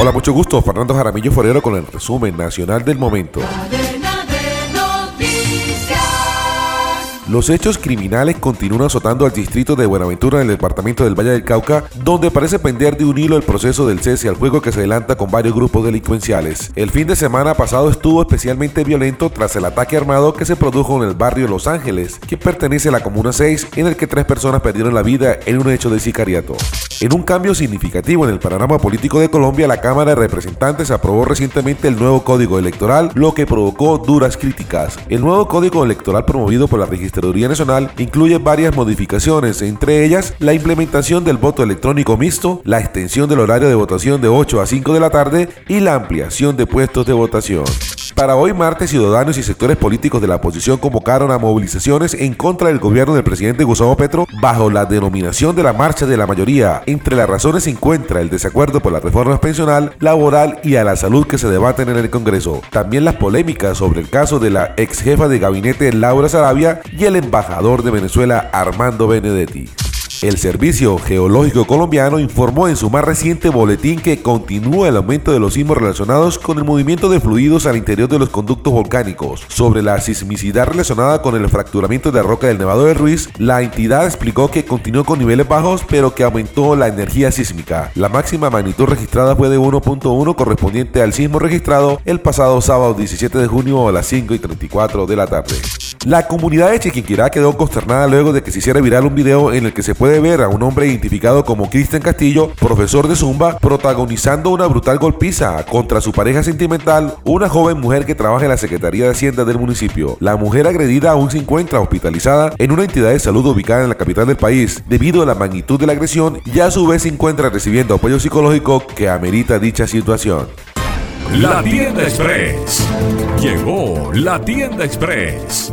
Hola, mucho gusto. Fernando Jaramillo Forero con el resumen nacional del momento. Los hechos criminales continúan azotando al distrito de Buenaventura en el departamento del Valle del Cauca, donde parece pender de un hilo el proceso del cese al juego que se adelanta con varios grupos delincuenciales. El fin de semana pasado estuvo especialmente violento tras el ataque armado que se produjo en el barrio Los Ángeles, que pertenece a la Comuna 6, en el que tres personas perdieron la vida en un hecho de sicariato. En un cambio significativo en el panorama político de Colombia, la Cámara de Representantes aprobó recientemente el nuevo Código Electoral, lo que provocó duras críticas. El nuevo Código Electoral promovido por la Registraduría Nacional incluye varias modificaciones, entre ellas la implementación del voto electrónico mixto, la extensión del horario de votación de 8 a 5 de la tarde y la ampliación de puestos de votación. Para hoy martes, ciudadanos y sectores políticos de la oposición convocaron a movilizaciones en contra del gobierno del presidente Gustavo Petro bajo la denominación de la Marcha de la Mayoría. Entre las razones se encuentra el desacuerdo por la reforma pensional, laboral y a la salud que se debaten en el Congreso. También las polémicas sobre el caso de la ex jefa de gabinete Laura Sarabia y el embajador de Venezuela Armando Benedetti. El Servicio Geológico Colombiano informó en su más reciente boletín que continúa el aumento de los sismos relacionados con el movimiento de fluidos al interior de los conductos volcánicos. Sobre la sismicidad relacionada con el fracturamiento de roca del Nevado de Ruiz, la entidad explicó que continuó con niveles bajos, pero que aumentó la energía sísmica. La máxima magnitud registrada fue de 1.1 correspondiente al sismo registrado el pasado sábado 17 de junio a las 5 y 34 de la tarde. La comunidad de Chiquinquirá quedó consternada luego de que se hiciera viral un video en el que se puede ver a un hombre identificado como Cristian Castillo, profesor de Zumba, protagonizando una brutal golpiza contra su pareja sentimental, una joven mujer que trabaja en la Secretaría de Hacienda del municipio. La mujer agredida aún se encuentra hospitalizada en una entidad de salud ubicada en la capital del país debido a la magnitud de la agresión y a su vez se encuentra recibiendo apoyo psicológico que amerita dicha situación. La Tienda Express. Llegó la Tienda Express,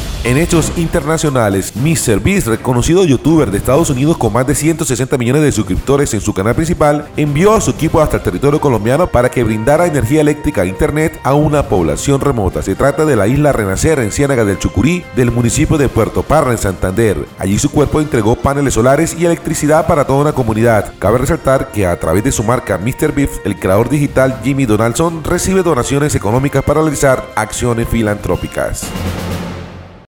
En hechos internacionales, MrBeast, reconocido youtuber de Estados Unidos con más de 160 millones de suscriptores en su canal principal, envió a su equipo hasta el territorio colombiano para que brindara energía eléctrica e internet a una población remota. Se trata de la isla Renacer en Ciénaga del Chucurí, del municipio de Puerto Parra en Santander. Allí su cuerpo entregó paneles solares y electricidad para toda una comunidad. Cabe resaltar que a través de su marca MrBeast, el creador digital Jimmy Donaldson recibe donaciones económicas para realizar acciones filantrópicas.